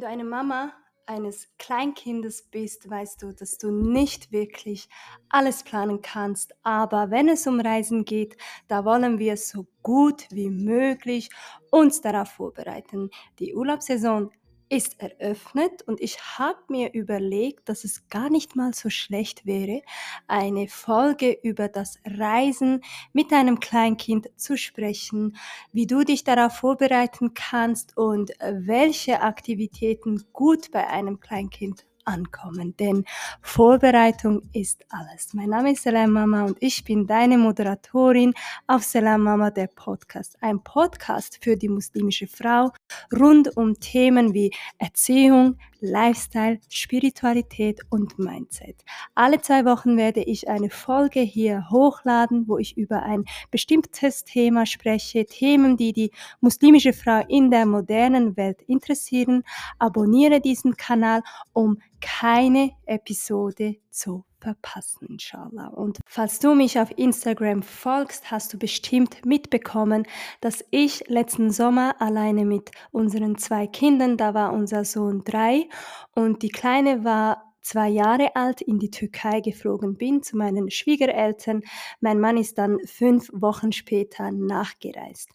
Wenn du eine Mama eines Kleinkindes bist, weißt du, dass du nicht wirklich alles planen kannst. Aber wenn es um Reisen geht, da wollen wir so gut wie möglich uns darauf vorbereiten. Die Urlaubssaison ist eröffnet und ich habe mir überlegt, dass es gar nicht mal so schlecht wäre, eine Folge über das Reisen mit einem Kleinkind zu sprechen, wie du dich darauf vorbereiten kannst und welche Aktivitäten gut bei einem Kleinkind ankommen, denn Vorbereitung ist alles. Mein Name ist Selam Mama und ich bin deine Moderatorin auf Selam Mama, der Podcast. Ein Podcast für die muslimische Frau rund um Themen wie Erziehung, Lifestyle, Spiritualität und Mindset. Alle zwei Wochen werde ich eine Folge hier hochladen, wo ich über ein bestimmtes Thema spreche, Themen, die die muslimische Frau in der modernen Welt interessieren. Abonniere diesen Kanal, um keine Episode zu verpassen, inshallah. Und falls du mich auf Instagram folgst, hast du bestimmt mitbekommen, dass ich letzten Sommer alleine mit unseren zwei Kindern, da war unser Sohn drei und die Kleine war zwei Jahre alt in die Türkei geflogen bin zu meinen Schwiegereltern. Mein Mann ist dann fünf Wochen später nachgereist.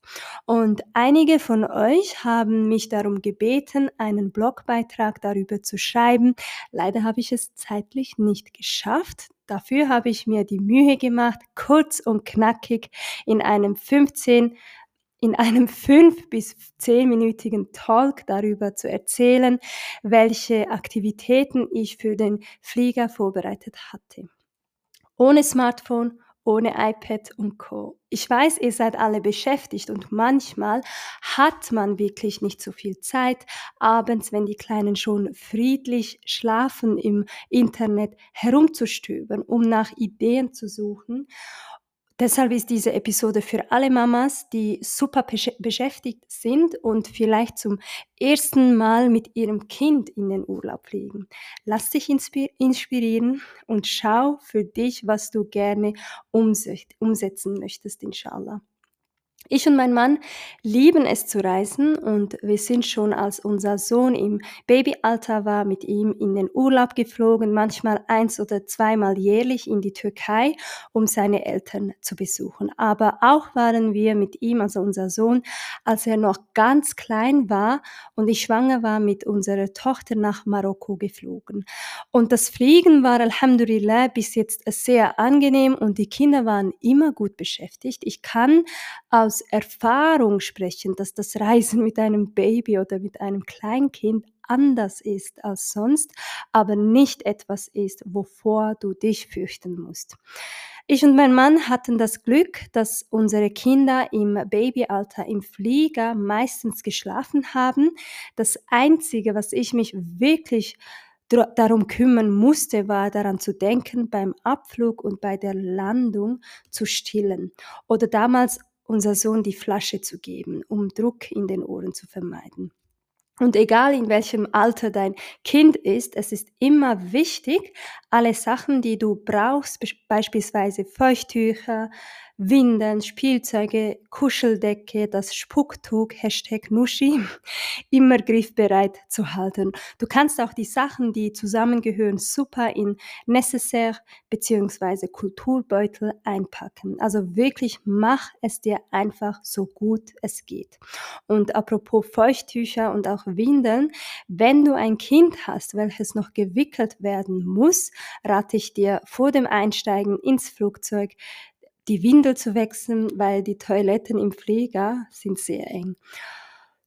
Und einige von euch haben mich darum gebeten, einen Blogbeitrag darüber zu schreiben. Leider habe ich es zeitlich nicht geschafft. Dafür habe ich mir die Mühe gemacht, kurz und knackig in einem 15 in einem fünf bis zehnminütigen Talk darüber zu erzählen, welche Aktivitäten ich für den Flieger vorbereitet hatte. Ohne Smartphone, ohne iPad und Co. Ich weiß, ihr seid alle beschäftigt und manchmal hat man wirklich nicht so viel Zeit, abends, wenn die Kleinen schon friedlich schlafen, im Internet herumzustöbern, um nach Ideen zu suchen. Deshalb ist diese Episode für alle Mamas, die super beschäftigt sind und vielleicht zum ersten Mal mit ihrem Kind in den Urlaub fliegen. Lass dich inspirieren und schau für dich, was du gerne umsetzen möchtest, inshallah. Ich und mein Mann lieben es zu reisen und wir sind schon, als unser Sohn im Babyalter war, mit ihm in den Urlaub geflogen, manchmal eins oder zweimal jährlich in die Türkei, um seine Eltern zu besuchen. Aber auch waren wir mit ihm, also unser Sohn, als er noch ganz klein war und ich schwanger war, mit unserer Tochter nach Marokko geflogen. Und das Fliegen war Alhamdulillah bis jetzt sehr angenehm und die Kinder waren immer gut beschäftigt. Ich kann aus aus Erfahrung sprechen, dass das Reisen mit einem Baby oder mit einem Kleinkind anders ist als sonst, aber nicht etwas ist, wovor du dich fürchten musst. Ich und mein Mann hatten das Glück, dass unsere Kinder im Babyalter im Flieger meistens geschlafen haben. Das Einzige, was ich mich wirklich darum kümmern musste, war daran zu denken, beim Abflug und bei der Landung zu stillen. Oder damals unser Sohn die Flasche zu geben, um Druck in den Ohren zu vermeiden. Und egal in welchem Alter dein Kind ist, es ist immer wichtig, alle Sachen, die du brauchst, beispielsweise Feuchttücher, Windeln, Spielzeuge, Kuscheldecke, das Spucktuch, Hashtag Nuschi, immer griffbereit zu halten. Du kannst auch die Sachen, die zusammengehören, super in Necessaire bzw. Kulturbeutel einpacken. Also wirklich mach es dir einfach so gut es geht. Und apropos Feuchttücher und auch Windeln, wenn du ein Kind hast, welches noch gewickelt werden muss, rate ich dir vor dem Einsteigen ins Flugzeug die Windel zu wechseln, weil die Toiletten im Flieger sind sehr eng.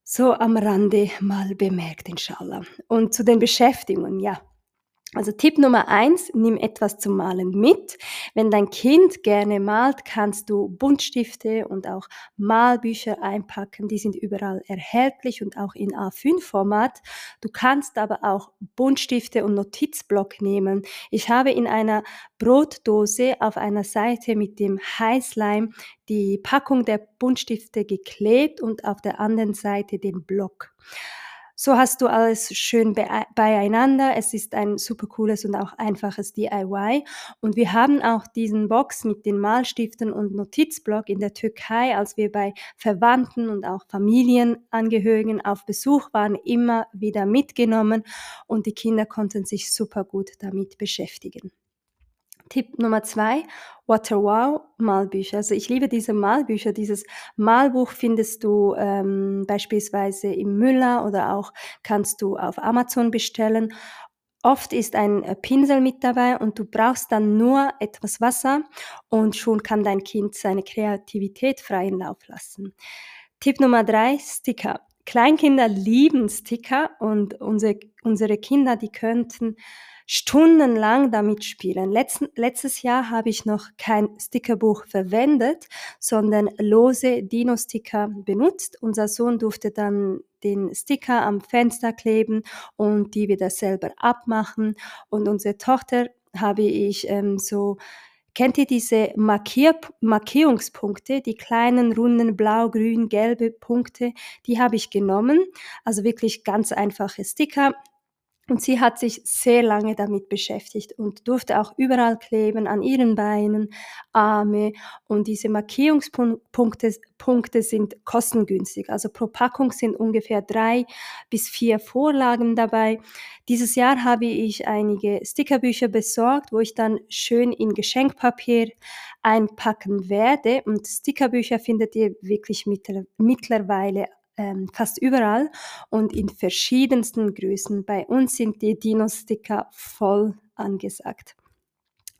So am Rande mal bemerkt, inshallah. Und zu den Beschäftigungen, ja. Also Tipp Nummer eins, nimm etwas zum Malen mit. Wenn dein Kind gerne malt, kannst du Buntstifte und auch Malbücher einpacken. Die sind überall erhältlich und auch in A5-Format. Du kannst aber auch Buntstifte und Notizblock nehmen. Ich habe in einer Brotdose auf einer Seite mit dem Heißleim die Packung der Buntstifte geklebt und auf der anderen Seite den Block. So hast du alles schön beieinander. Es ist ein super cooles und auch einfaches DIY. Und wir haben auch diesen Box mit den Malstiften und Notizblock in der Türkei, als wir bei Verwandten und auch Familienangehörigen auf Besuch waren, immer wieder mitgenommen und die Kinder konnten sich super gut damit beschäftigen. Tipp Nummer zwei, Water Wow Malbücher. Also ich liebe diese Malbücher. Dieses Malbuch findest du ähm, beispielsweise im Müller oder auch kannst du auf Amazon bestellen. Oft ist ein äh, Pinsel mit dabei und du brauchst dann nur etwas Wasser und schon kann dein Kind seine Kreativität freien Lauf lassen. Tipp Nummer drei, Sticker. Kleinkinder lieben Sticker und unsere, unsere Kinder, die könnten stundenlang damit spielen. Letzten, letztes Jahr habe ich noch kein Stickerbuch verwendet, sondern lose Dino-Sticker benutzt. Unser Sohn durfte dann den Sticker am Fenster kleben und die wieder selber abmachen. Und unsere Tochter habe ich ähm, so Kennt ihr diese Markier Markierungspunkte, die kleinen, runden, blau, grün, gelbe Punkte? Die habe ich genommen. Also wirklich ganz einfache Sticker und sie hat sich sehr lange damit beschäftigt und durfte auch überall kleben, an ihren Beinen, Arme. Und diese Markierungspunkte Punkte sind kostengünstig. Also pro Packung sind ungefähr drei bis vier Vorlagen dabei. Dieses Jahr habe ich einige Stickerbücher besorgt, wo ich dann schön in Geschenkpapier einpacken werde. Und Stickerbücher findet ihr wirklich mittlerweile ähm, fast überall und in verschiedensten Größen. Bei uns sind die Dino-Sticker voll angesagt.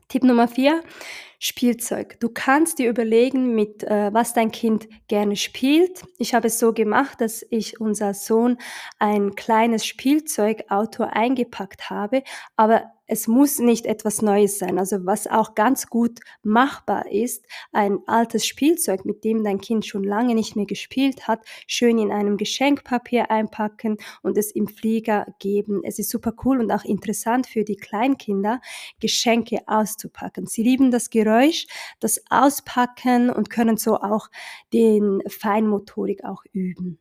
Tipp Nummer vier, Spielzeug. Du kannst dir überlegen, mit äh, was dein Kind gerne spielt. Ich habe es so gemacht, dass ich unser Sohn ein kleines Spielzeugauto eingepackt habe, aber es muss nicht etwas Neues sein. Also was auch ganz gut machbar ist, ein altes Spielzeug, mit dem dein Kind schon lange nicht mehr gespielt hat, schön in einem Geschenkpapier einpacken und es im Flieger geben. Es ist super cool und auch interessant für die Kleinkinder, Geschenke auszupacken. Sie lieben das Geräusch, das Auspacken und können so auch den Feinmotorik auch üben.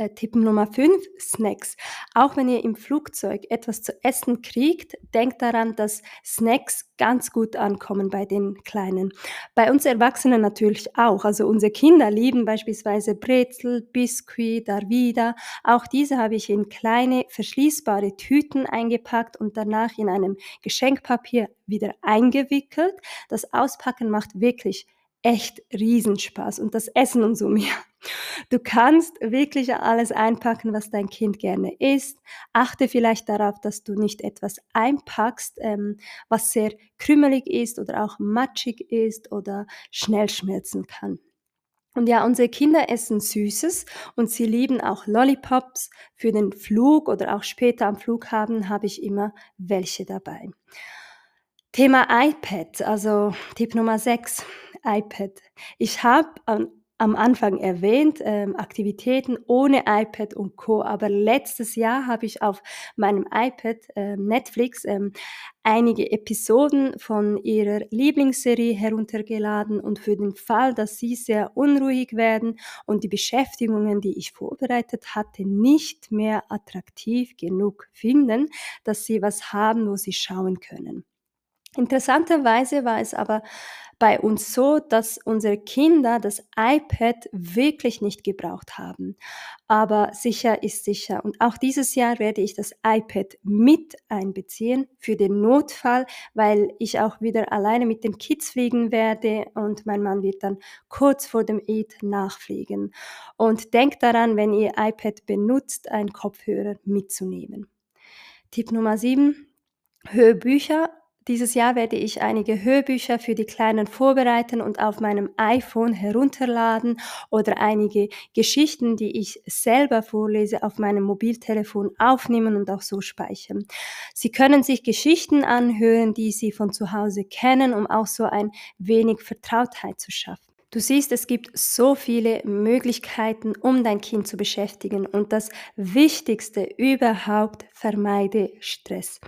Äh, Tipp Nummer 5, Snacks. Auch wenn ihr im Flugzeug etwas zu essen kriegt, denkt daran, dass Snacks ganz gut ankommen bei den Kleinen. Bei uns Erwachsenen natürlich auch. Also unsere Kinder lieben beispielsweise Brezel, Biskuit, Darvida. Auch diese habe ich in kleine verschließbare Tüten eingepackt und danach in einem Geschenkpapier wieder eingewickelt. Das Auspacken macht wirklich echt Riesenspaß und das Essen umso mehr. Du kannst wirklich alles einpacken, was dein Kind gerne isst. Achte vielleicht darauf, dass du nicht etwas einpackst, ähm, was sehr krümelig ist oder auch matschig ist oder schnell schmelzen kann. Und ja, unsere Kinder essen Süßes und sie lieben auch Lollipops. Für den Flug oder auch später am Flughafen habe ich immer welche dabei. Thema iPad, also Tipp Nummer 6, iPad. Ich habe am Anfang erwähnt, ähm, Aktivitäten ohne iPad und Co. Aber letztes Jahr habe ich auf meinem iPad äh, Netflix ähm, einige Episoden von ihrer Lieblingsserie heruntergeladen und für den Fall, dass sie sehr unruhig werden und die Beschäftigungen, die ich vorbereitet hatte, nicht mehr attraktiv genug finden, dass sie was haben, wo sie schauen können. Interessanterweise war es aber bei uns so, dass unsere Kinder das iPad wirklich nicht gebraucht haben. Aber sicher ist sicher. Und auch dieses Jahr werde ich das iPad mit einbeziehen für den Notfall, weil ich auch wieder alleine mit den Kids fliegen werde und mein Mann wird dann kurz vor dem Eid nachfliegen. Und denkt daran, wenn ihr iPad benutzt, einen Kopfhörer mitzunehmen. Tipp Nummer 7. Hörbücher dieses Jahr werde ich einige Hörbücher für die Kleinen vorbereiten und auf meinem iPhone herunterladen oder einige Geschichten, die ich selber vorlese, auf meinem Mobiltelefon aufnehmen und auch so speichern. Sie können sich Geschichten anhören, die Sie von zu Hause kennen, um auch so ein wenig Vertrautheit zu schaffen. Du siehst, es gibt so viele Möglichkeiten, um dein Kind zu beschäftigen und das Wichtigste überhaupt, vermeide Stress.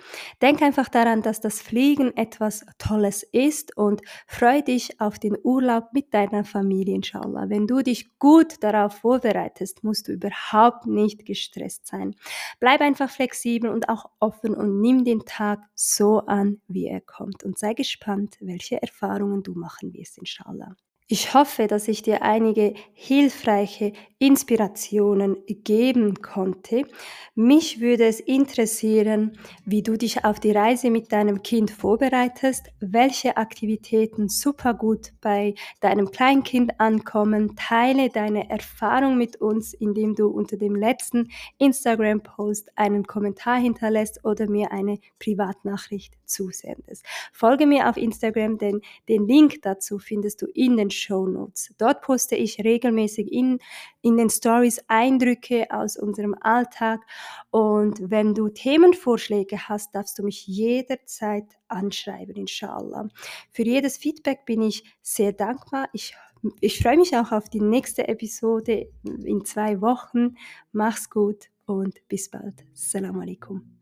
Denk einfach daran, dass das Fliegen etwas Tolles ist und freu dich auf den Urlaub mit deiner Familie, inshallah. Wenn du dich gut darauf vorbereitest, musst du überhaupt nicht gestresst sein. Bleib einfach flexibel und auch offen und nimm den Tag so an, wie er kommt und sei gespannt, welche Erfahrungen du machen wirst, inshallah. Ich hoffe, dass ich dir einige hilfreiche Inspirationen geben konnte. Mich würde es interessieren, wie du dich auf die Reise mit deinem Kind vorbereitest, welche Aktivitäten super gut bei deinem Kleinkind ankommen. Teile deine Erfahrung mit uns, indem du unter dem letzten Instagram-Post einen Kommentar hinterlässt oder mir eine Privatnachricht zusendest. Folge mir auf Instagram, denn den Link dazu findest du in den Show Notes. Dort poste ich regelmäßig in, in den Stories Eindrücke aus unserem Alltag und wenn du Themenvorschläge hast, darfst du mich jederzeit anschreiben, inshallah. Für jedes Feedback bin ich sehr dankbar. Ich ich freue mich auch auf die nächste Episode in zwei Wochen. Mach's gut und bis bald. Assalamu alaikum.